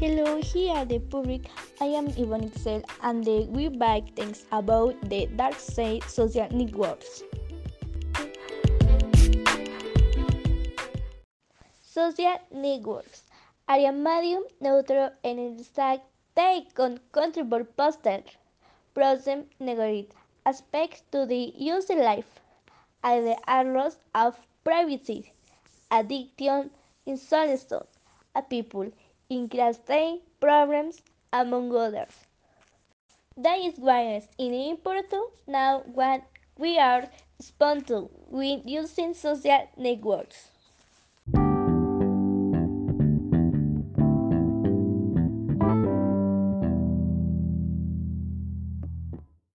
Hello, here at the public. I am Yvonne Excel and we bike things about the dark side social networks. Social networks are a medium neutral el stack they can contribute positive, positive, negative aspects to the user life, as the loss of privacy, addiction, isolation, a people increasing problems, among others. That is why it's important now what we are responsible with using social networks.